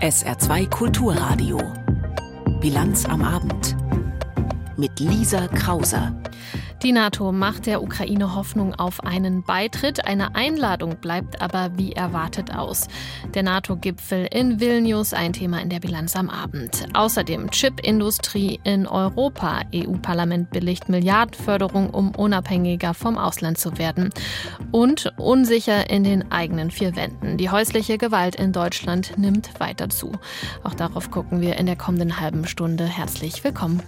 SR2 Kulturradio. Bilanz am Abend. Mit Lisa Krauser. Die NATO macht der Ukraine Hoffnung auf einen Beitritt. Eine Einladung bleibt aber wie erwartet aus. Der NATO-Gipfel in Vilnius, ein Thema in der Bilanz am Abend. Außerdem Chipindustrie in Europa. EU-Parlament billigt Milliardenförderung, um unabhängiger vom Ausland zu werden. Und unsicher in den eigenen vier Wänden. Die häusliche Gewalt in Deutschland nimmt weiter zu. Auch darauf gucken wir in der kommenden halben Stunde. Herzlich willkommen.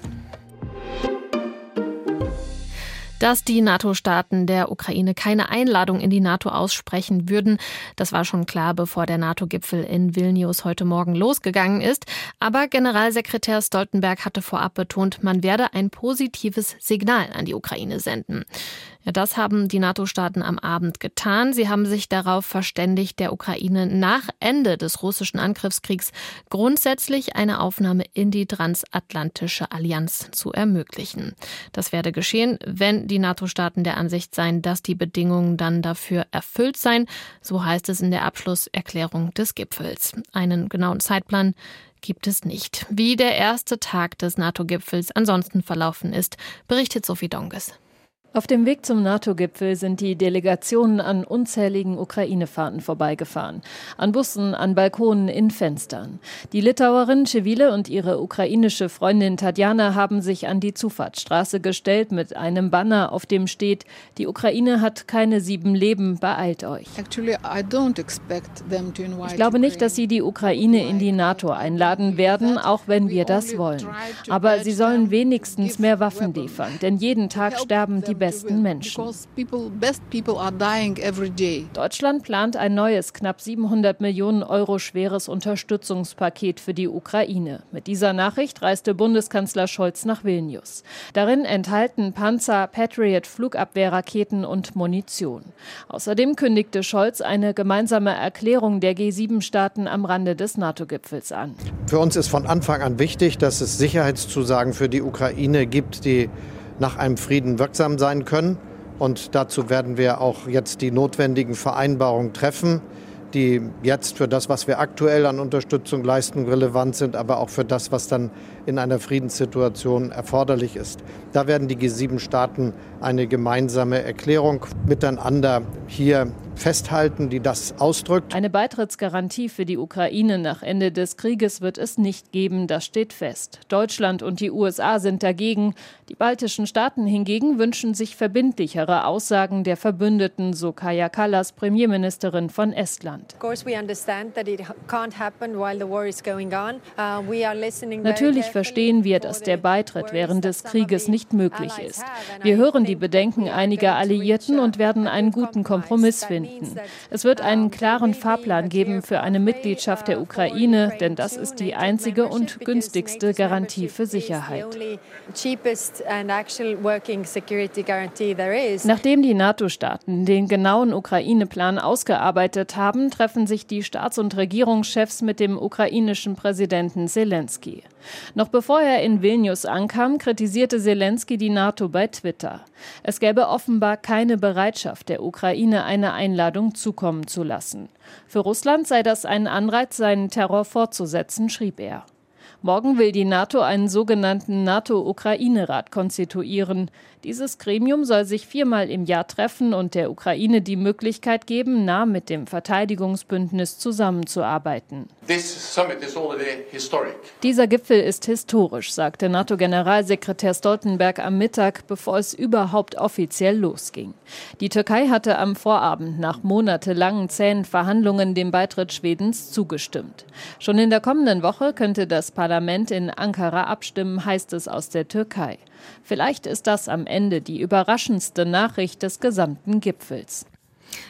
Dass die NATO-Staaten der Ukraine keine Einladung in die NATO aussprechen würden. Das war schon klar, bevor der NATO-Gipfel in Vilnius heute Morgen losgegangen ist. Aber Generalsekretär Stoltenberg hatte vorab betont, man werde ein positives Signal an die Ukraine senden. Ja, das haben die NATO-Staaten am Abend getan. Sie haben sich darauf verständigt, der Ukraine nach Ende des russischen Angriffskriegs grundsätzlich eine Aufnahme in die transatlantische Allianz zu ermöglichen. Das werde geschehen, wenn die NATO-Staaten der Ansicht seien, dass die Bedingungen dann dafür erfüllt seien. So heißt es in der Abschlusserklärung des Gipfels. Einen genauen Zeitplan gibt es nicht. Wie der erste Tag des NATO-Gipfels ansonsten verlaufen ist, berichtet Sophie Donges. Auf dem Weg zum NATO-Gipfel sind die Delegationen an unzähligen Ukraine-Fahrten vorbeigefahren. An Bussen, an Balkonen, in Fenstern. Die Litauerin Cevile und ihre ukrainische Freundin Tatjana haben sich an die Zufahrtsstraße gestellt mit einem Banner, auf dem steht, die Ukraine hat keine sieben Leben, beeilt euch. Ich glaube nicht, dass sie die Ukraine in die NATO einladen werden, auch wenn wir das wollen. Aber sie sollen wenigstens mehr Waffen liefern, denn jeden Tag sterben die besten Menschen. Deutschland plant ein neues, knapp 700 Millionen Euro schweres Unterstützungspaket für die Ukraine. Mit dieser Nachricht reiste Bundeskanzler Scholz nach Vilnius. Darin enthalten Panzer, Patriot, Flugabwehrraketen und Munition. Außerdem kündigte Scholz eine gemeinsame Erklärung der G7-Staaten am Rande des NATO-Gipfels an. Für uns ist von Anfang an wichtig, dass es Sicherheitszusagen für die Ukraine gibt, die nach einem Frieden wirksam sein können. Und dazu werden wir auch jetzt die notwendigen Vereinbarungen treffen, die jetzt für das, was wir aktuell an Unterstützung leisten, relevant sind, aber auch für das, was dann in einer Friedenssituation erforderlich ist. Da werden die G7-Staaten eine gemeinsame Erklärung miteinander hier festhalten, die das ausdrückt. Eine Beitrittsgarantie für die Ukraine nach Ende des Krieges wird es nicht geben, das steht fest. Deutschland und die USA sind dagegen. Die baltischen Staaten hingegen wünschen sich verbindlichere Aussagen der Verbündeten, so Kaja Kallas, Premierministerin von Estland. Uh, Natürlich verstehen wir, dass der Beitritt während des Krieges nicht möglich ist. Wir hören die Bedenken einiger Alliierten und werden einen guten Kompromiss finden. Es wird einen klaren Fahrplan geben für eine Mitgliedschaft der Ukraine, denn das ist die einzige und günstigste Garantie für Sicherheit. Nachdem die NATO-Staaten den genauen Ukraine-Plan ausgearbeitet haben, treffen sich die Staats- und Regierungschefs mit dem ukrainischen Präsidenten Zelensky. Noch bevor er in Vilnius ankam, kritisierte Zelensky die NATO bei Twitter. Es gäbe offenbar keine Bereitschaft der Ukraine, eine Einladung zukommen zu lassen. Für Russland sei das ein Anreiz, seinen Terror fortzusetzen, schrieb er. Morgen will die NATO einen sogenannten NATO-Ukraine-Rat konstituieren. Dieses Gremium soll sich viermal im Jahr treffen und der Ukraine die Möglichkeit geben, nah mit dem Verteidigungsbündnis zusammenzuarbeiten. Dieser Gipfel ist historisch, sagte NATO-Generalsekretär Stoltenberg am Mittag, bevor es überhaupt offiziell losging. Die Türkei hatte am Vorabend nach monatelangen zähen Verhandlungen dem Beitritt Schwedens zugestimmt. Schon in der kommenden Woche könnte das Parlament in Ankara abstimmen, heißt es aus der Türkei. Vielleicht ist das am Ende die überraschendste Nachricht des gesamten Gipfels.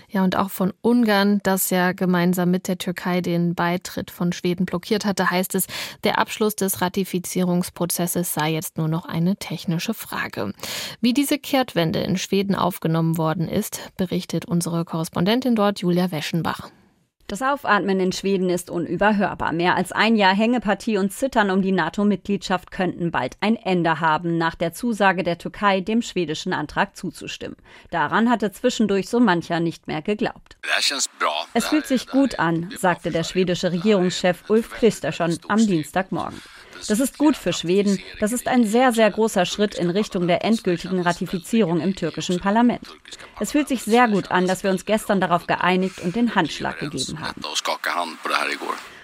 Ja, und auch von Ungarn, das ja gemeinsam mit der Türkei den Beitritt von Schweden blockiert hatte, heißt es, der Abschluss des Ratifizierungsprozesses sei jetzt nur noch eine technische Frage. Wie diese Kehrtwende in Schweden aufgenommen worden ist, berichtet unsere Korrespondentin dort, Julia Weschenbach. Das Aufatmen in Schweden ist unüberhörbar. Mehr als ein Jahr Hängepartie und Zittern um die NATO-Mitgliedschaft könnten bald ein Ende haben, nach der Zusage der Türkei, dem schwedischen Antrag zuzustimmen. Daran hatte zwischendurch so mancher nicht mehr geglaubt. Es fühlt sich gut an, sagte der schwedische Regierungschef Ulf Kristersson am Dienstagmorgen. Das ist gut für Schweden. Das ist ein sehr, sehr großer Schritt in Richtung der endgültigen Ratifizierung im türkischen Parlament. Es fühlt sich sehr gut an, dass wir uns gestern darauf geeinigt und den Handschlag gegeben haben.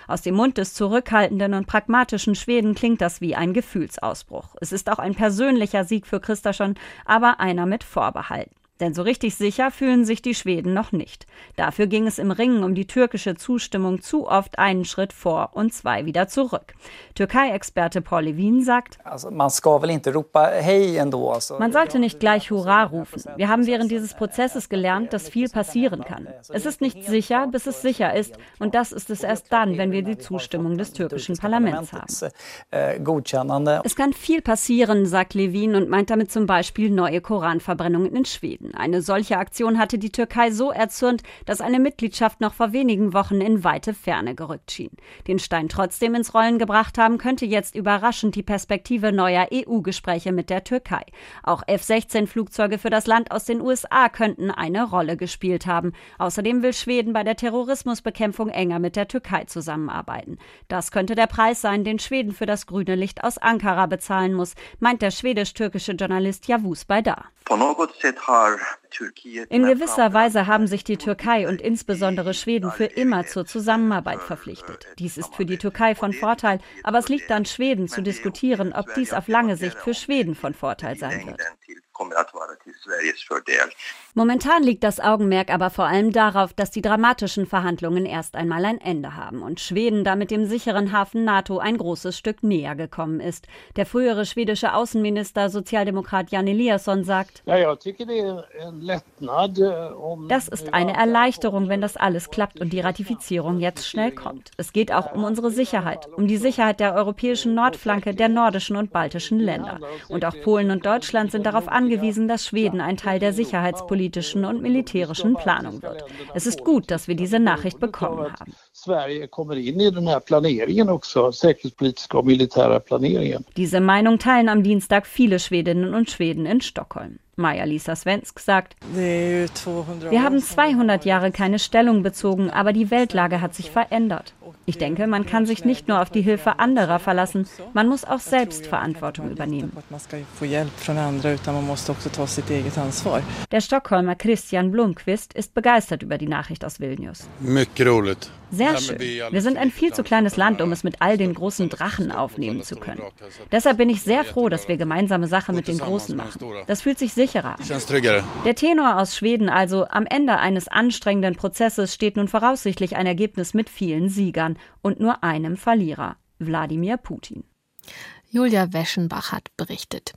Aus dem Mund des zurückhaltenden und pragmatischen Schweden klingt das wie ein Gefühlsausbruch. Es ist auch ein persönlicher Sieg für Christaschon, aber einer mit Vorbehalten. Denn so richtig sicher fühlen sich die Schweden noch nicht. Dafür ging es im Ringen um die türkische Zustimmung zu oft einen Schritt vor und zwei wieder zurück. Türkei-Experte Paul Levin sagt, man sollte nicht gleich Hurra rufen. Wir haben während dieses Prozesses gelernt, dass viel passieren kann. Es ist nicht sicher, bis es sicher ist. Und das ist es erst dann, wenn wir die Zustimmung des türkischen Parlaments haben. Es kann viel passieren, sagt Levin und meint damit zum Beispiel neue Koranverbrennungen in Schweden. Eine solche Aktion hatte die Türkei so erzürnt, dass eine Mitgliedschaft noch vor wenigen Wochen in weite Ferne gerückt schien. Den Stein trotzdem ins Rollen gebracht haben, könnte jetzt überraschend die Perspektive neuer EU-Gespräche mit der Türkei. Auch F-16-Flugzeuge für das Land aus den USA könnten eine Rolle gespielt haben. Außerdem will Schweden bei der Terrorismusbekämpfung enger mit der Türkei zusammenarbeiten. Das könnte der Preis sein, den Schweden für das grüne Licht aus Ankara bezahlen muss, meint der schwedisch-türkische Journalist Yavuz Baydar. In gewisser Weise haben sich die Türkei und insbesondere Schweden für immer zur Zusammenarbeit verpflichtet. Dies ist für die Türkei von Vorteil, aber es liegt an Schweden zu diskutieren, ob dies auf lange Sicht für Schweden von Vorteil sein wird. Momentan liegt das Augenmerk aber vor allem darauf, dass die dramatischen Verhandlungen erst einmal ein Ende haben und Schweden damit dem sicheren Hafen NATO ein großes Stück näher gekommen ist. Der frühere schwedische Außenminister Sozialdemokrat Jan Eliasson sagt, das ist eine Erleichterung, wenn das alles klappt und die Ratifizierung jetzt schnell kommt. Es geht auch um unsere Sicherheit, um die Sicherheit der europäischen Nordflanke, der nordischen und baltischen Länder. Und auch Polen und Deutschland sind darauf angewiesen, dass Schweden ein Teil der Sicherheitspolitik politischen und militärischen Planung wird. Es ist gut, dass wir diese Nachricht bekommen haben. Diese Meinung teilen am Dienstag viele Schwedinnen und Schweden in Stockholm. Maja-Lisa Svensk sagt, wir haben 200 Jahre keine Stellung bezogen, aber die Weltlage hat sich verändert. Ich denke, man kann sich nicht nur auf die Hilfe anderer verlassen, man muss auch selbst Verantwortung übernehmen. Der Stockholmer Christian Blomqvist ist begeistert über die Nachricht aus Vilnius. Sehr schön. Wir sind ein viel zu kleines Land, um es mit all den großen Drachen aufnehmen zu können. Deshalb bin ich sehr froh, dass wir gemeinsame Sache mit den Großen machen. Das fühlt sich sicherer an. Der Tenor aus Schweden also, am Ende eines anstrengenden Prozesses steht nun voraussichtlich ein Ergebnis mit vielen Siegern und nur einem Verlierer, Wladimir Putin. Julia Weschenbach hat berichtet.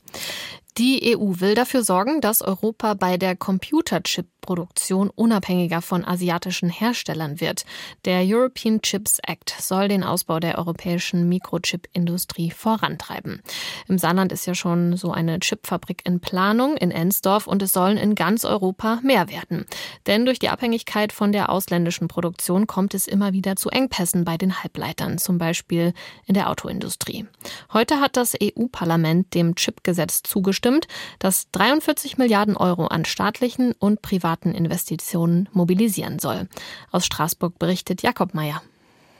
Die EU will dafür sorgen, dass Europa bei der Computerchip-Produktion unabhängiger von asiatischen Herstellern wird. Der European Chips Act soll den Ausbau der europäischen Mikrochip-Industrie vorantreiben. Im Saarland ist ja schon so eine Chipfabrik in Planung in Ensdorf und es sollen in ganz Europa mehr werden. Denn durch die Abhängigkeit von der ausländischen Produktion kommt es immer wieder zu Engpässen bei den Halbleitern, zum Beispiel in der Autoindustrie. Heute hat das EU-Parlament dem Chipgesetz zugestimmt zugestimmt, das 43 Milliarden Euro an staatlichen und privaten Investitionen mobilisieren soll. Aus Straßburg berichtet Jakob Mayer.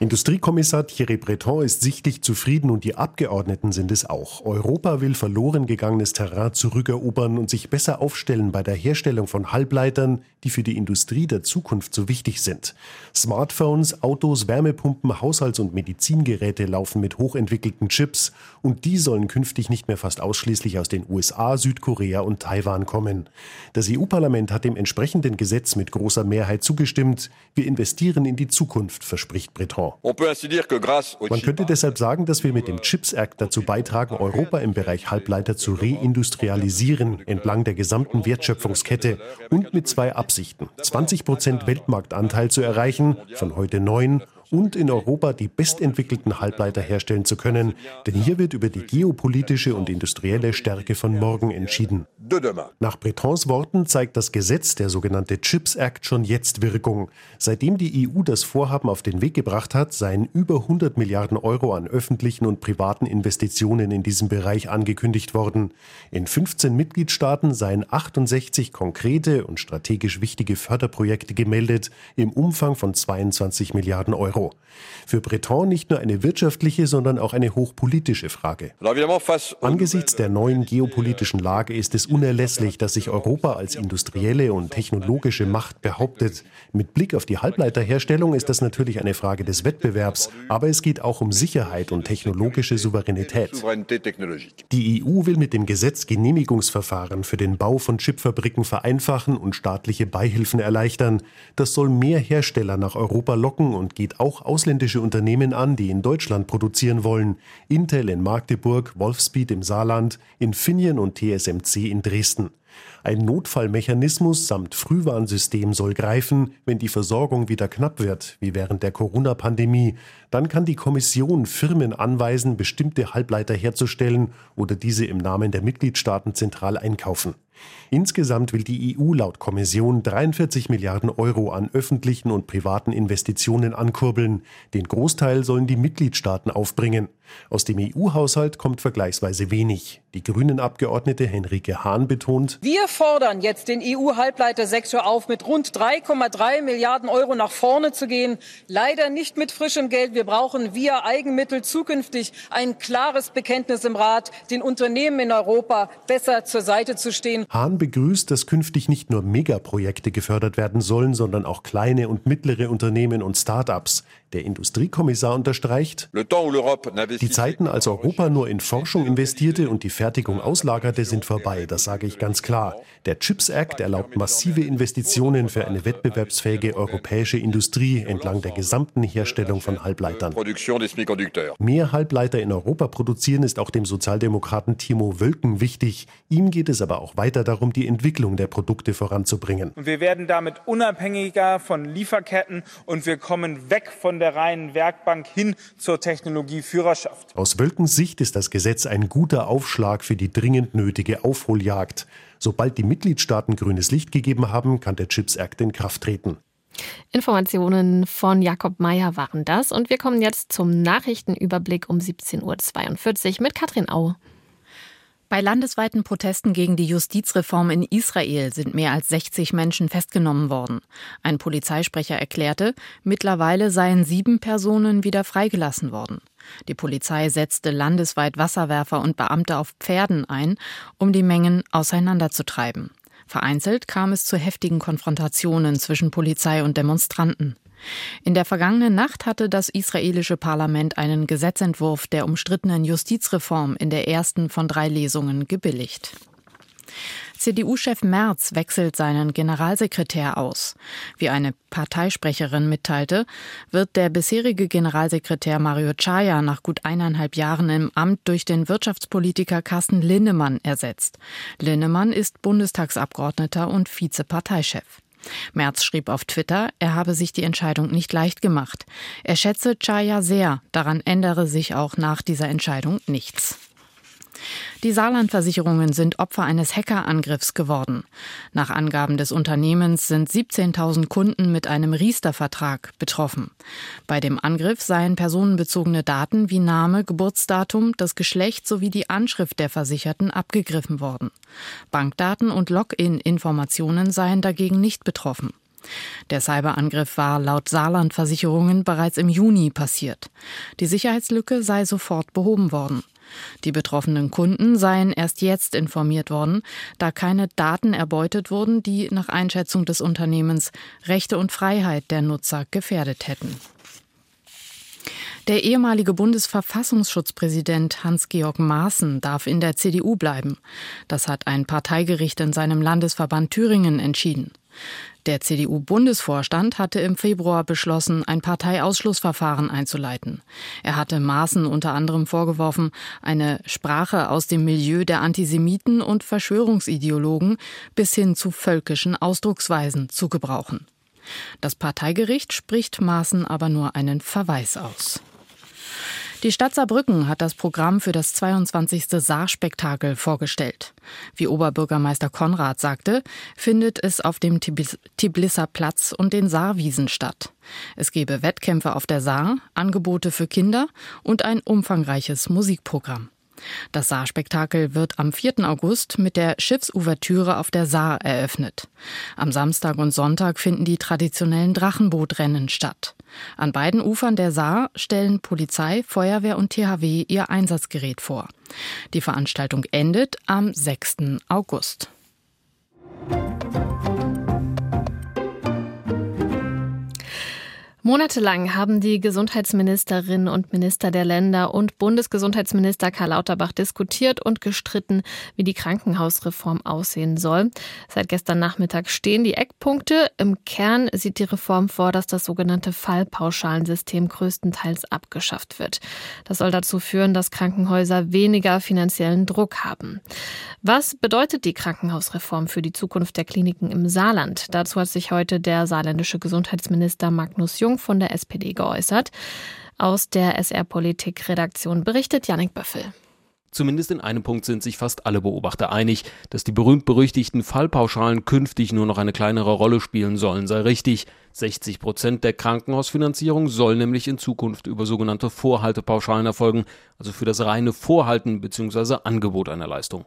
Industriekommissar Thierry Breton ist sichtlich zufrieden und die Abgeordneten sind es auch. Europa will verloren gegangenes Terrain zurückerobern und sich besser aufstellen bei der Herstellung von Halbleitern, die für die Industrie der Zukunft so wichtig sind. Smartphones, Autos, Wärmepumpen, Haushalts- und Medizingeräte laufen mit hochentwickelten Chips und die sollen künftig nicht mehr fast ausschließlich aus den USA, Südkorea und Taiwan kommen. Das EU-Parlament hat dem entsprechenden Gesetz mit großer Mehrheit zugestimmt. Wir investieren in die Zukunft, verspricht Breton. Man könnte deshalb sagen, dass wir mit dem Chips Act dazu beitragen, Europa im Bereich Halbleiter zu reindustrialisieren, entlang der gesamten Wertschöpfungskette und mit zwei Absichten. 20 Prozent Weltmarktanteil zu erreichen, von heute neun, und in Europa die bestentwickelten Halbleiter herstellen zu können. Denn hier wird über die geopolitische und industrielle Stärke von morgen entschieden. Nach Bretons Worten zeigt das Gesetz, der sogenannte Chips Act, schon jetzt Wirkung. Seitdem die EU das Vorhaben auf den Weg gebracht hat, seien über 100 Milliarden Euro an öffentlichen und privaten Investitionen in diesem Bereich angekündigt worden. In 15 Mitgliedstaaten seien 68 konkrete und strategisch wichtige Förderprojekte gemeldet, im Umfang von 22 Milliarden Euro. Für Breton nicht nur eine wirtschaftliche, sondern auch eine hochpolitische Frage. Angesichts der neuen geopolitischen Lage ist es unerlässlich, dass sich Europa als industrielle und technologische Macht behauptet. Mit Blick auf die Halbleiterherstellung ist das natürlich eine Frage des Wettbewerbs, aber es geht auch um Sicherheit und technologische Souveränität. Die EU will mit dem Gesetz Genehmigungsverfahren für den Bau von Chipfabriken vereinfachen und staatliche Beihilfen erleichtern. Das soll mehr Hersteller nach Europa locken und geht auch ausländische Unternehmen an, die in Deutschland produzieren wollen. Intel in Magdeburg, Wolfspeed im Saarland, Infineon und TSMC in Dresden. Ein Notfallmechanismus samt Frühwarnsystem soll greifen, wenn die Versorgung wieder knapp wird, wie während der Corona-Pandemie. Dann kann die Kommission Firmen anweisen, bestimmte Halbleiter herzustellen oder diese im Namen der Mitgliedstaaten zentral einkaufen. Insgesamt will die EU laut Kommission 43 Milliarden Euro an öffentlichen und privaten Investitionen ankurbeln. Den Großteil sollen die Mitgliedstaaten aufbringen. Aus dem EU-Haushalt kommt vergleichsweise wenig. Die Grünen-Abgeordnete Henrike Hahn betont, Wir fordern jetzt den EU-Halbleitersektor auf, mit rund 3,3 Milliarden Euro nach vorne zu gehen. Leider nicht mit frischem Geld. Wir brauchen via Eigenmittel zukünftig ein klares Bekenntnis im Rat, den Unternehmen in Europa besser zur Seite zu stehen. Hahn begrüßt, dass künftig nicht nur Megaprojekte gefördert werden sollen, sondern auch kleine und mittlere Unternehmen und Start-ups. Der Industriekommissar unterstreicht, die Zeiten, als Europa nur in Forschung investierte und die Fertigung auslagerte, sind vorbei, das sage ich ganz klar. Der Chips Act erlaubt massive Investitionen für eine wettbewerbsfähige europäische Industrie entlang der gesamten Herstellung von Halbleitern. Mehr Halbleiter in Europa produzieren ist auch dem Sozialdemokraten Timo Wölken wichtig. Ihm geht es aber auch weiter darum, die Entwicklung der Produkte voranzubringen. Wir werden damit unabhängiger von Lieferketten und wir kommen weg von der reinen Werkbank hin zur Technologieführerschaft. Aus Wölkens Sicht ist das Gesetz ein guter Aufschlag für die dringend nötige Aufholjagd. Sobald die Mitgliedstaaten grünes Licht gegeben haben, kann der Chips Act in Kraft treten. Informationen von Jakob Meyer waren das und wir kommen jetzt zum Nachrichtenüberblick um 17.42 Uhr mit Katrin Au. Bei landesweiten Protesten gegen die Justizreform in Israel sind mehr als 60 Menschen festgenommen worden. Ein Polizeisprecher erklärte, mittlerweile seien sieben Personen wieder freigelassen worden. Die Polizei setzte landesweit Wasserwerfer und Beamte auf Pferden ein, um die Mengen auseinanderzutreiben. Vereinzelt kam es zu heftigen Konfrontationen zwischen Polizei und Demonstranten. In der vergangenen Nacht hatte das israelische Parlament einen Gesetzentwurf der umstrittenen Justizreform in der ersten von drei Lesungen gebilligt. CDU-Chef Merz wechselt seinen Generalsekretär aus. Wie eine Parteisprecherin mitteilte, wird der bisherige Generalsekretär Mario Chaya nach gut eineinhalb Jahren im Amt durch den Wirtschaftspolitiker Carsten Linnemann ersetzt. Linnemann ist Bundestagsabgeordneter und Vizeparteichef. Merz schrieb auf Twitter, er habe sich die Entscheidung nicht leicht gemacht. Er schätze Chaya sehr, daran ändere sich auch nach dieser Entscheidung nichts. Die Saarlandversicherungen sind Opfer eines Hackerangriffs geworden. Nach Angaben des Unternehmens sind 17.000 Kunden mit einem Riester-Vertrag betroffen. Bei dem Angriff seien personenbezogene Daten wie Name, Geburtsdatum, das Geschlecht sowie die Anschrift der Versicherten abgegriffen worden. Bankdaten und Login-Informationen seien dagegen nicht betroffen. Der Cyberangriff war laut Saarlandversicherungen bereits im Juni passiert. Die Sicherheitslücke sei sofort behoben worden. Die betroffenen Kunden seien erst jetzt informiert worden, da keine Daten erbeutet wurden, die nach Einschätzung des Unternehmens Rechte und Freiheit der Nutzer gefährdet hätten. Der ehemalige Bundesverfassungsschutzpräsident Hans-Georg Maaßen darf in der CDU bleiben. Das hat ein Parteigericht in seinem Landesverband Thüringen entschieden. Der CDU-Bundesvorstand hatte im Februar beschlossen, ein Parteiausschlussverfahren einzuleiten. Er hatte Maaßen unter anderem vorgeworfen, eine Sprache aus dem Milieu der Antisemiten und Verschwörungsideologen bis hin zu völkischen Ausdrucksweisen zu gebrauchen. Das Parteigericht spricht Maaßen aber nur einen Verweis aus. Die Stadt Saarbrücken hat das Programm für das 22. Saarspektakel vorgestellt. Wie Oberbürgermeister Konrad sagte, findet es auf dem Tiblisser Platz und den Saarwiesen statt. Es gebe Wettkämpfe auf der Saar, Angebote für Kinder und ein umfangreiches Musikprogramm. Das Saarspektakel wird am 4. August mit der Schiffsouvertüre auf der Saar eröffnet. Am Samstag und Sonntag finden die traditionellen Drachenbootrennen statt. An beiden Ufern der Saar stellen Polizei, Feuerwehr und THW ihr Einsatzgerät vor. Die Veranstaltung endet am 6. August. Monatelang haben die Gesundheitsministerinnen und Minister der Länder und Bundesgesundheitsminister Karl Lauterbach diskutiert und gestritten, wie die Krankenhausreform aussehen soll. Seit gestern Nachmittag stehen die Eckpunkte. Im Kern sieht die Reform vor, dass das sogenannte Fallpauschalensystem größtenteils abgeschafft wird. Das soll dazu führen, dass Krankenhäuser weniger finanziellen Druck haben. Was bedeutet die Krankenhausreform für die Zukunft der Kliniken im Saarland? Dazu hat sich heute der saarländische Gesundheitsminister Magnus Jung von der SPD geäußert. Aus der SR-Politik-Redaktion berichtet Janik Böffel. Zumindest in einem Punkt sind sich fast alle Beobachter einig, dass die berühmt-berüchtigten Fallpauschalen künftig nur noch eine kleinere Rolle spielen sollen, sei richtig. 60 Prozent der Krankenhausfinanzierung soll nämlich in Zukunft über sogenannte Vorhaltepauschalen erfolgen, also für das reine Vorhalten bzw. Angebot einer Leistung.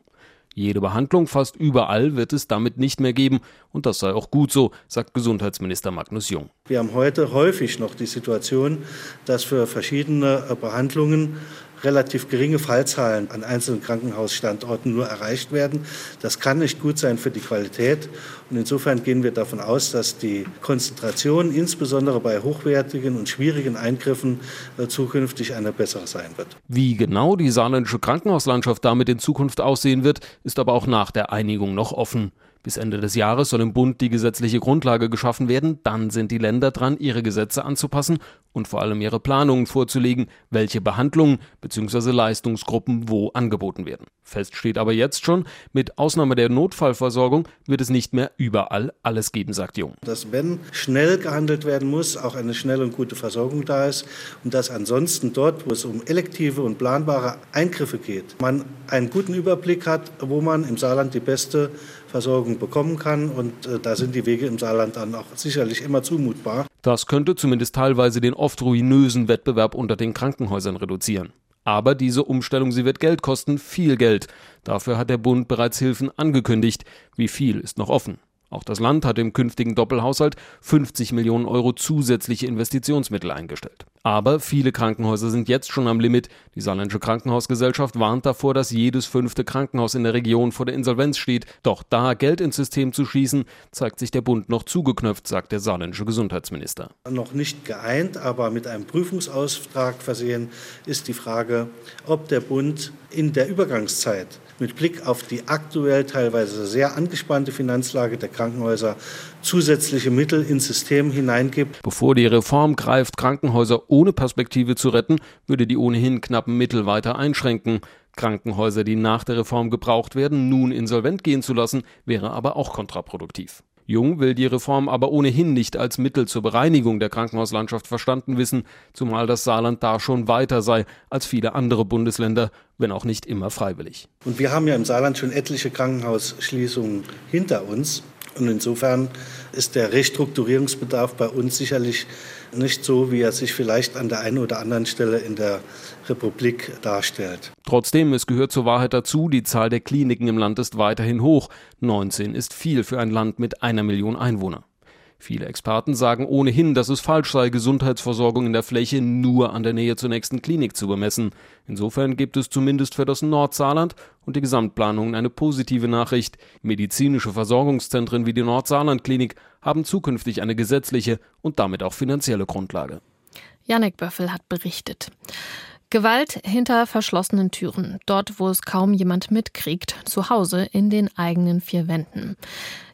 Jede Behandlung fast überall wird es damit nicht mehr geben und das sei auch gut so, sagt Gesundheitsminister Magnus Jung. Wir haben heute häufig noch die Situation, dass für verschiedene Behandlungen relativ geringe Fallzahlen an einzelnen Krankenhausstandorten nur erreicht werden. Das kann nicht gut sein für die Qualität. Und insofern gehen wir davon aus, dass die Konzentration insbesondere bei hochwertigen und schwierigen Eingriffen äh, zukünftig eine bessere sein wird. Wie genau die saarländische Krankenhauslandschaft damit in Zukunft aussehen wird, ist aber auch nach der Einigung noch offen. Bis Ende des Jahres soll im Bund die gesetzliche Grundlage geschaffen werden. Dann sind die Länder dran, ihre Gesetze anzupassen und vor allem ihre Planungen vorzulegen, welche Behandlungen bzw. Leistungsgruppen wo angeboten werden. Fest steht aber jetzt schon, mit Ausnahme der Notfallversorgung wird es nicht mehr überall alles geben, sagt Jung. Dass wenn schnell gehandelt werden muss, auch eine schnelle und gute Versorgung da ist und dass ansonsten dort, wo es um elektive und planbare Eingriffe geht, man einen guten Überblick hat, wo man im Saarland die beste Versorgung bekommen kann. Und äh, da sind die Wege im Saarland dann auch sicherlich immer zumutbar. Das könnte zumindest teilweise den oft ruinösen Wettbewerb unter den Krankenhäusern reduzieren. Aber diese Umstellung, sie wird Geld kosten, viel Geld. Dafür hat der Bund bereits Hilfen angekündigt. Wie viel ist noch offen? Auch das Land hat im künftigen Doppelhaushalt 50 Millionen Euro zusätzliche Investitionsmittel eingestellt. Aber viele Krankenhäuser sind jetzt schon am Limit. Die Saarländische Krankenhausgesellschaft warnt davor, dass jedes fünfte Krankenhaus in der Region vor der Insolvenz steht. Doch da Geld ins System zu schießen, zeigt sich der Bund noch zugeknöpft, sagt der saarländische Gesundheitsminister. Noch nicht geeint, aber mit einem Prüfungsauftrag versehen ist die Frage, ob der Bund in der Übergangszeit mit Blick auf die aktuell teilweise sehr angespannte Finanzlage der Krankenhäuser zusätzliche Mittel ins System hineingibt. Bevor die Reform greift, Krankenhäuser ohne Perspektive zu retten, würde die ohnehin knappen Mittel weiter einschränken. Krankenhäuser, die nach der Reform gebraucht werden, nun insolvent gehen zu lassen, wäre aber auch kontraproduktiv. Jung will die Reform aber ohnehin nicht als Mittel zur Bereinigung der Krankenhauslandschaft verstanden wissen, zumal das Saarland da schon weiter sei als viele andere Bundesländer, wenn auch nicht immer freiwillig. Und wir haben ja im Saarland schon etliche Krankenhausschließungen hinter uns. Und insofern ist der Restrukturierungsbedarf bei uns sicherlich nicht so, wie er sich vielleicht an der einen oder anderen Stelle in der Republik darstellt. Trotzdem, es gehört zur Wahrheit dazu, die Zahl der Kliniken im Land ist weiterhin hoch. 19 ist viel für ein Land mit einer Million Einwohner. Viele Experten sagen ohnehin, dass es falsch sei, Gesundheitsversorgung in der Fläche nur an der Nähe zur nächsten Klinik zu bemessen. Insofern gibt es zumindest für das Nordsaarland und die Gesamtplanung eine positive Nachricht. Medizinische Versorgungszentren wie die Nordsaarland-Klinik haben zukünftig eine gesetzliche und damit auch finanzielle Grundlage. Janek Böffel hat berichtet. Gewalt hinter verschlossenen Türen, dort wo es kaum jemand mitkriegt, zu Hause in den eigenen vier Wänden.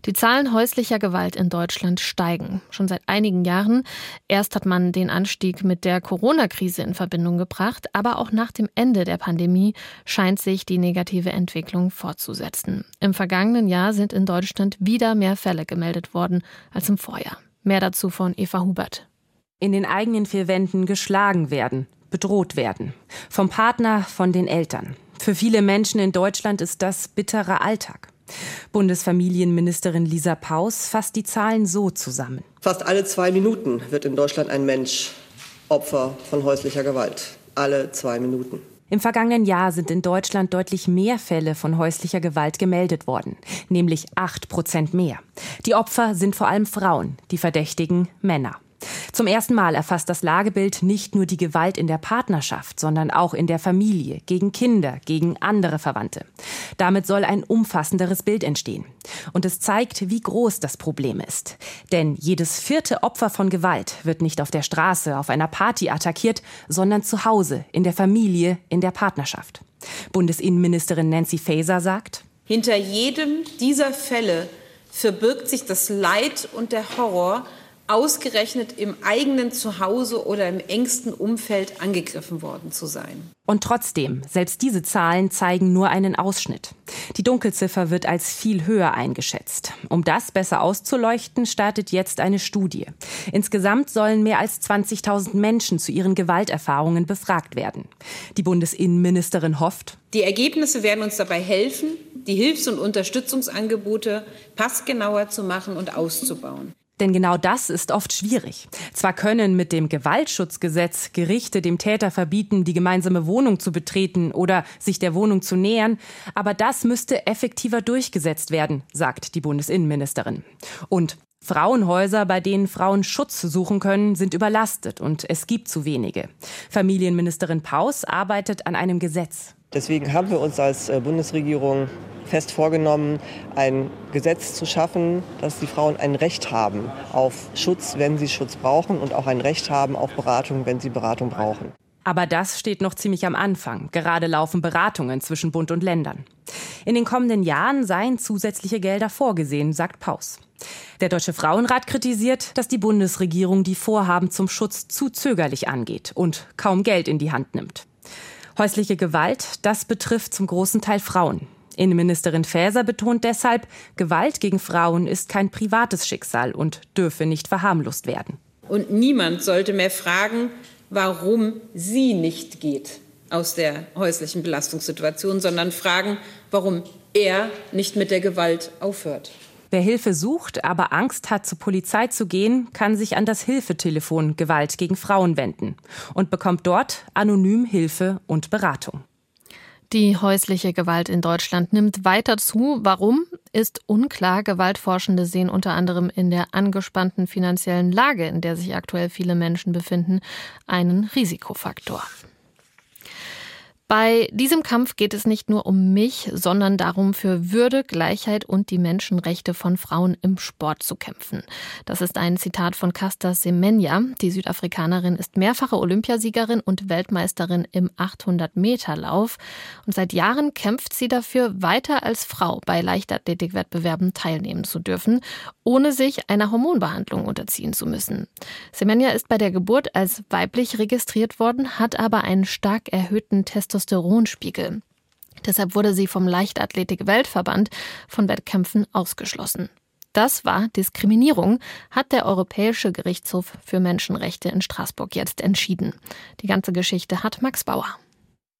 Die Zahlen häuslicher Gewalt in Deutschland steigen, schon seit einigen Jahren. Erst hat man den Anstieg mit der Corona-Krise in Verbindung gebracht, aber auch nach dem Ende der Pandemie scheint sich die negative Entwicklung fortzusetzen. Im vergangenen Jahr sind in Deutschland wieder mehr Fälle gemeldet worden als im Vorjahr. Mehr dazu von Eva Hubert. In den eigenen vier Wänden geschlagen werden, bedroht werden. Vom Partner, von den Eltern. Für viele Menschen in Deutschland ist das bitterer Alltag. Bundesfamilienministerin Lisa Paus fasst die Zahlen so zusammen. Fast alle zwei Minuten wird in Deutschland ein Mensch Opfer von häuslicher Gewalt. Alle zwei Minuten. Im vergangenen Jahr sind in Deutschland deutlich mehr Fälle von häuslicher Gewalt gemeldet worden, nämlich acht Prozent mehr. Die Opfer sind vor allem Frauen, die Verdächtigen Männer. Zum ersten Mal erfasst das Lagebild nicht nur die Gewalt in der Partnerschaft, sondern auch in der Familie, gegen Kinder, gegen andere Verwandte. Damit soll ein umfassenderes Bild entstehen. Und es zeigt, wie groß das Problem ist. Denn jedes vierte Opfer von Gewalt wird nicht auf der Straße, auf einer Party attackiert, sondern zu Hause, in der Familie, in der Partnerschaft. Bundesinnenministerin Nancy Faeser sagt, Hinter jedem dieser Fälle verbirgt sich das Leid und der Horror ausgerechnet im eigenen Zuhause oder im engsten Umfeld angegriffen worden zu sein. Und trotzdem, selbst diese Zahlen zeigen nur einen Ausschnitt. Die Dunkelziffer wird als viel höher eingeschätzt. Um das besser auszuleuchten, startet jetzt eine Studie. Insgesamt sollen mehr als 20.000 Menschen zu ihren Gewalterfahrungen befragt werden. Die Bundesinnenministerin hofft, die Ergebnisse werden uns dabei helfen, die Hilfs- und Unterstützungsangebote passgenauer zu machen und auszubauen. Denn genau das ist oft schwierig. Zwar können mit dem Gewaltschutzgesetz Gerichte dem Täter verbieten, die gemeinsame Wohnung zu betreten oder sich der Wohnung zu nähern, aber das müsste effektiver durchgesetzt werden, sagt die Bundesinnenministerin. Und Frauenhäuser, bei denen Frauen Schutz suchen können, sind überlastet und es gibt zu wenige. Familienministerin Paus arbeitet an einem Gesetz. Deswegen haben wir uns als äh, Bundesregierung fest vorgenommen, ein Gesetz zu schaffen, dass die Frauen ein Recht haben auf Schutz, wenn sie Schutz brauchen und auch ein Recht haben auf Beratung, wenn sie Beratung brauchen. Aber das steht noch ziemlich am Anfang. Gerade laufen Beratungen zwischen Bund und Ländern. In den kommenden Jahren seien zusätzliche Gelder vorgesehen, sagt Paus. Der Deutsche Frauenrat kritisiert, dass die Bundesregierung die Vorhaben zum Schutz zu zögerlich angeht und kaum Geld in die Hand nimmt. Häusliche Gewalt, das betrifft zum großen Teil Frauen. Innenministerin Faeser betont deshalb, Gewalt gegen Frauen ist kein privates Schicksal und dürfe nicht verharmlost werden. Und niemand sollte mehr fragen, warum sie nicht geht aus der häuslichen Belastungssituation, sondern fragen, warum er nicht mit der Gewalt aufhört. Wer Hilfe sucht, aber Angst hat, zur Polizei zu gehen, kann sich an das Hilfetelefon Gewalt gegen Frauen wenden und bekommt dort anonym Hilfe und Beratung. Die häusliche Gewalt in Deutschland nimmt weiter zu. Warum ist unklar. Gewaltforschende sehen unter anderem in der angespannten finanziellen Lage, in der sich aktuell viele Menschen befinden, einen Risikofaktor. Bei diesem Kampf geht es nicht nur um mich, sondern darum, für Würde, Gleichheit und die Menschenrechte von Frauen im Sport zu kämpfen. Das ist ein Zitat von Casta Semenya. Die Südafrikanerin ist mehrfache Olympiasiegerin und Weltmeisterin im 800-Meter-Lauf. Und seit Jahren kämpft sie dafür, weiter als Frau bei Leichtathletikwettbewerben teilnehmen zu dürfen, ohne sich einer Hormonbehandlung unterziehen zu müssen. Semenya ist bei der Geburt als weiblich registriert worden, hat aber einen stark erhöhten Testosteron Testosteronspiegel. Deshalb wurde sie vom Leichtathletik-Weltverband von Wettkämpfen ausgeschlossen. Das war Diskriminierung, hat der Europäische Gerichtshof für Menschenrechte in Straßburg jetzt entschieden. Die ganze Geschichte hat Max Bauer.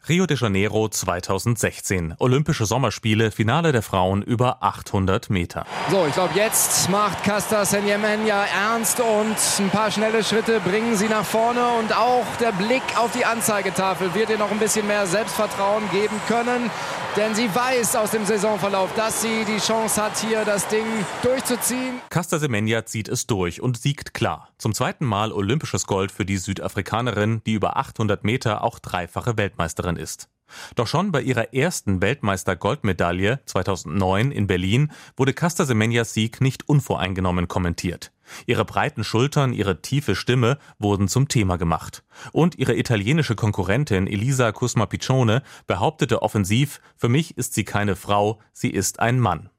Rio de Janeiro 2016. Olympische Sommerspiele, Finale der Frauen über 800 Meter. So, ich glaube, jetzt macht Casta Senyemenya ernst und ein paar schnelle Schritte bringen sie nach vorne und auch der Blick auf die Anzeigetafel wird ihr noch ein bisschen mehr Selbstvertrauen geben können. Denn sie weiß aus dem Saisonverlauf, dass sie die Chance hat, hier das Ding durchzuziehen. Casta Semenya zieht es durch und siegt klar. Zum zweiten Mal olympisches Gold für die Südafrikanerin, die über 800 Meter auch dreifache Weltmeisterin ist. Doch schon bei ihrer ersten Weltmeister-Goldmedaille 2009 in Berlin wurde Casta Semenyas Sieg nicht unvoreingenommen kommentiert. Ihre breiten Schultern, ihre tiefe Stimme wurden zum Thema gemacht. Und ihre italienische Konkurrentin Elisa Cusma Piccione behauptete offensiv, für mich ist sie keine Frau, sie ist ein Mann.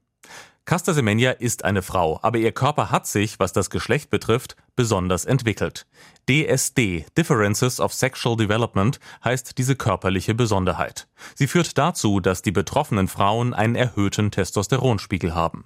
Casta Semenya ist eine Frau, aber ihr Körper hat sich, was das Geschlecht betrifft, besonders entwickelt. DSD, Differences of Sexual Development, heißt diese körperliche Besonderheit. Sie führt dazu, dass die betroffenen Frauen einen erhöhten Testosteronspiegel haben.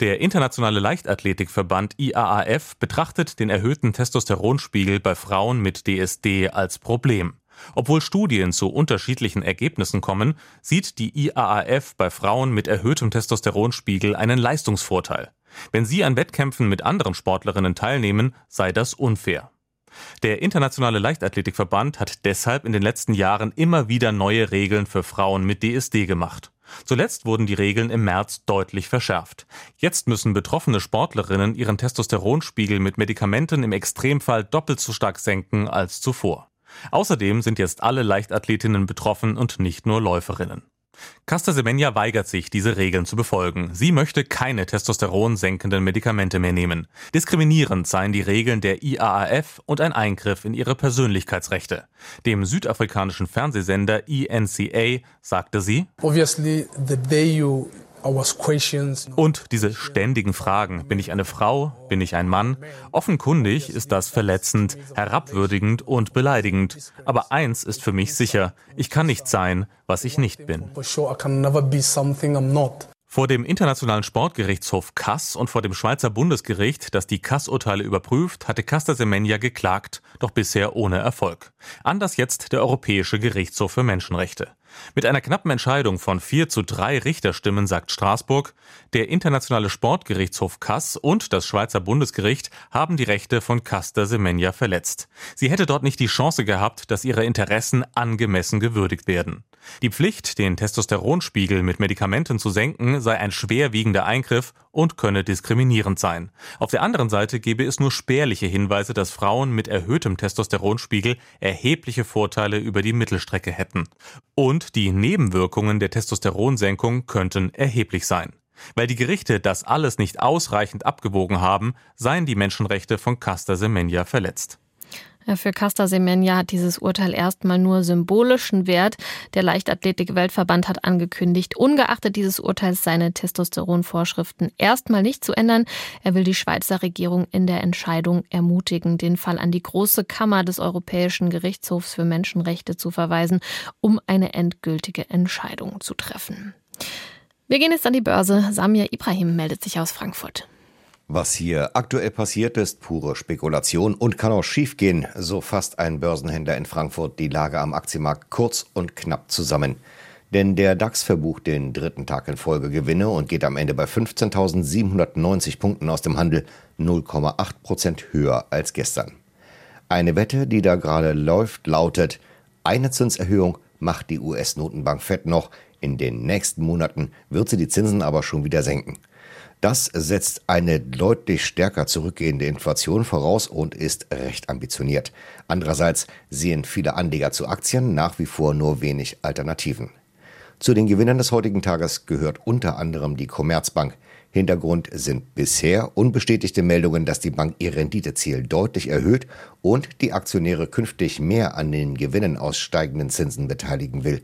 Der Internationale Leichtathletikverband IAAF betrachtet den erhöhten Testosteronspiegel bei Frauen mit DSD als Problem. Obwohl Studien zu unterschiedlichen Ergebnissen kommen, sieht die IAAF bei Frauen mit erhöhtem Testosteronspiegel einen Leistungsvorteil. Wenn sie an Wettkämpfen mit anderen Sportlerinnen teilnehmen, sei das unfair. Der Internationale Leichtathletikverband hat deshalb in den letzten Jahren immer wieder neue Regeln für Frauen mit DSD gemacht. Zuletzt wurden die Regeln im März deutlich verschärft. Jetzt müssen betroffene Sportlerinnen ihren Testosteronspiegel mit Medikamenten im Extremfall doppelt so stark senken als zuvor. Außerdem sind jetzt alle Leichtathletinnen betroffen und nicht nur Läuferinnen. Casta Semenya weigert sich, diese Regeln zu befolgen. Sie möchte keine testosteronsenkenden Medikamente mehr nehmen. Diskriminierend seien die Regeln der IAAF und ein Eingriff in ihre Persönlichkeitsrechte. Dem südafrikanischen Fernsehsender ENCA sagte sie, Obviously, the day you und diese ständigen Fragen, bin ich eine Frau, bin ich ein Mann? Offenkundig ist das verletzend, herabwürdigend und beleidigend. Aber eins ist für mich sicher, ich kann nicht sein, was ich nicht bin. Vor dem Internationalen Sportgerichtshof Kass und vor dem Schweizer Bundesgericht, das die Kass-Urteile überprüft, hatte Casta Semenya geklagt, doch bisher ohne Erfolg. Anders jetzt der Europäische Gerichtshof für Menschenrechte. Mit einer knappen Entscheidung von vier zu drei Richterstimmen sagt Straßburg, der Internationale Sportgerichtshof Kass und das Schweizer Bundesgericht haben die Rechte von Casta Semenya verletzt. Sie hätte dort nicht die Chance gehabt, dass ihre Interessen angemessen gewürdigt werden. Die Pflicht, den Testosteronspiegel mit Medikamenten zu senken, sei ein schwerwiegender Eingriff und könne diskriminierend sein. Auf der anderen Seite gebe es nur spärliche Hinweise, dass Frauen mit erhöhtem Testosteronspiegel erhebliche Vorteile über die Mittelstrecke hätten. Und die Nebenwirkungen der Testosteronsenkung könnten erheblich sein. Weil die Gerichte das alles nicht ausreichend abgewogen haben, seien die Menschenrechte von Casta Semenya verletzt. Für Casta Semenya hat dieses Urteil erstmal nur symbolischen Wert. Der Leichtathletik-Weltverband hat angekündigt, ungeachtet dieses Urteils seine Testosteronvorschriften erstmal nicht zu ändern. Er will die Schweizer Regierung in der Entscheidung ermutigen, den Fall an die große Kammer des Europäischen Gerichtshofs für Menschenrechte zu verweisen, um eine endgültige Entscheidung zu treffen. Wir gehen jetzt an die Börse. Samir Ibrahim meldet sich aus Frankfurt. Was hier aktuell passiert, ist pure Spekulation und kann auch schiefgehen, so fasst ein Börsenhändler in Frankfurt die Lage am Aktienmarkt kurz und knapp zusammen. Denn der DAX verbucht den dritten Tag in Folge Gewinne und geht am Ende bei 15.790 Punkten aus dem Handel 0,8 Prozent höher als gestern. Eine Wette, die da gerade läuft, lautet, eine Zinserhöhung macht die US-Notenbank Fed noch. In den nächsten Monaten wird sie die Zinsen aber schon wieder senken. Das setzt eine deutlich stärker zurückgehende Inflation voraus und ist recht ambitioniert. Andererseits sehen viele Anleger zu Aktien nach wie vor nur wenig Alternativen. Zu den Gewinnern des heutigen Tages gehört unter anderem die Commerzbank. Hintergrund sind bisher unbestätigte Meldungen, dass die Bank ihr Renditeziel deutlich erhöht und die Aktionäre künftig mehr an den Gewinnen aus steigenden Zinsen beteiligen will.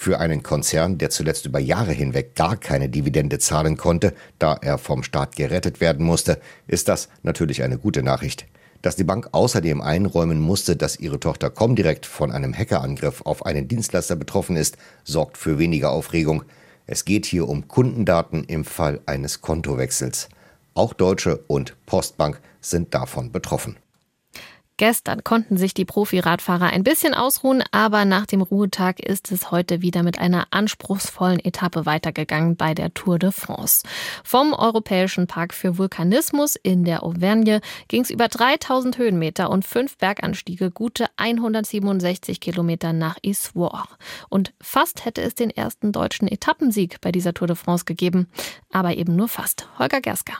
Für einen Konzern, der zuletzt über Jahre hinweg gar keine Dividende zahlen konnte, da er vom Staat gerettet werden musste, ist das natürlich eine gute Nachricht. Dass die Bank außerdem einräumen musste, dass ihre Tochter Comdirect von einem Hackerangriff auf einen Dienstleister betroffen ist, sorgt für weniger Aufregung. Es geht hier um Kundendaten im Fall eines Kontowechsels. Auch Deutsche und Postbank sind davon betroffen. Gestern konnten sich die Profiradfahrer ein bisschen ausruhen, aber nach dem Ruhetag ist es heute wieder mit einer anspruchsvollen Etappe weitergegangen bei der Tour de France. Vom Europäischen Park für Vulkanismus in der Auvergne ging es über 3000 Höhenmeter und fünf Berganstiege, gute 167 Kilometer nach Issoire. Und fast hätte es den ersten deutschen Etappensieg bei dieser Tour de France gegeben, aber eben nur fast. Holger Gerska.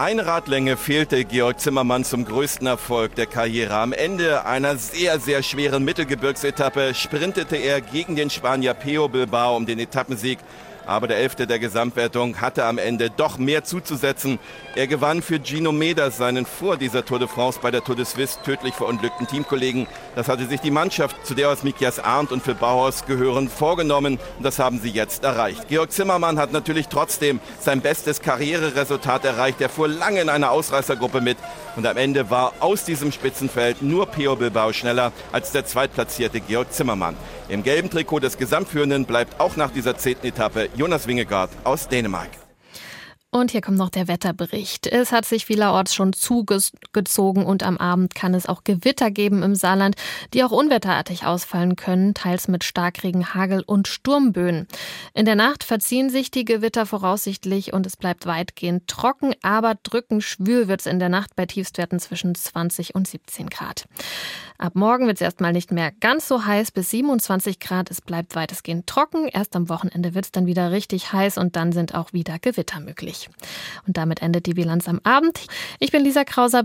Eine Radlänge fehlte Georg Zimmermann zum größten Erfolg der Karriere. Am Ende einer sehr, sehr schweren Mittelgebirgsetappe sprintete er gegen den Spanier Peo Bilbao um den Etappensieg aber der Elfte der Gesamtwertung hatte am Ende doch mehr zuzusetzen. Er gewann für Gino Meders seinen vor dieser Tour de France bei der Tour de Suisse tödlich verunglückten Teamkollegen. Das hatte sich die Mannschaft, zu der aus Mikias Arndt und Phil Bauhaus gehören, vorgenommen. Und das haben sie jetzt erreicht. Georg Zimmermann hat natürlich trotzdem sein bestes Karriereresultat erreicht. Er fuhr lange in einer Ausreißergruppe mit. Und am Ende war aus diesem Spitzenfeld nur Peo Bilbao schneller als der zweitplatzierte Georg Zimmermann. Im gelben Trikot des Gesamtführenden bleibt auch nach dieser zehnten Etappe Jonas Wingegaard aus Dänemark. Und hier kommt noch der Wetterbericht. Es hat sich vielerorts schon zugezogen und am Abend kann es auch Gewitter geben im Saarland, die auch unwetterartig ausfallen können, teils mit Starkregen, Hagel und Sturmböen. In der Nacht verziehen sich die Gewitter voraussichtlich und es bleibt weitgehend trocken, aber drückend schwül wird es in der Nacht bei Tiefstwerten zwischen 20 und 17 Grad. Ab morgen wird es erstmal nicht mehr ganz so heiß bis 27 Grad. Es bleibt weitestgehend trocken. Erst am Wochenende wird es dann wieder richtig heiß und dann sind auch wieder Gewitter möglich. Und damit endet die Bilanz am Abend. Ich bin Lisa Krauser.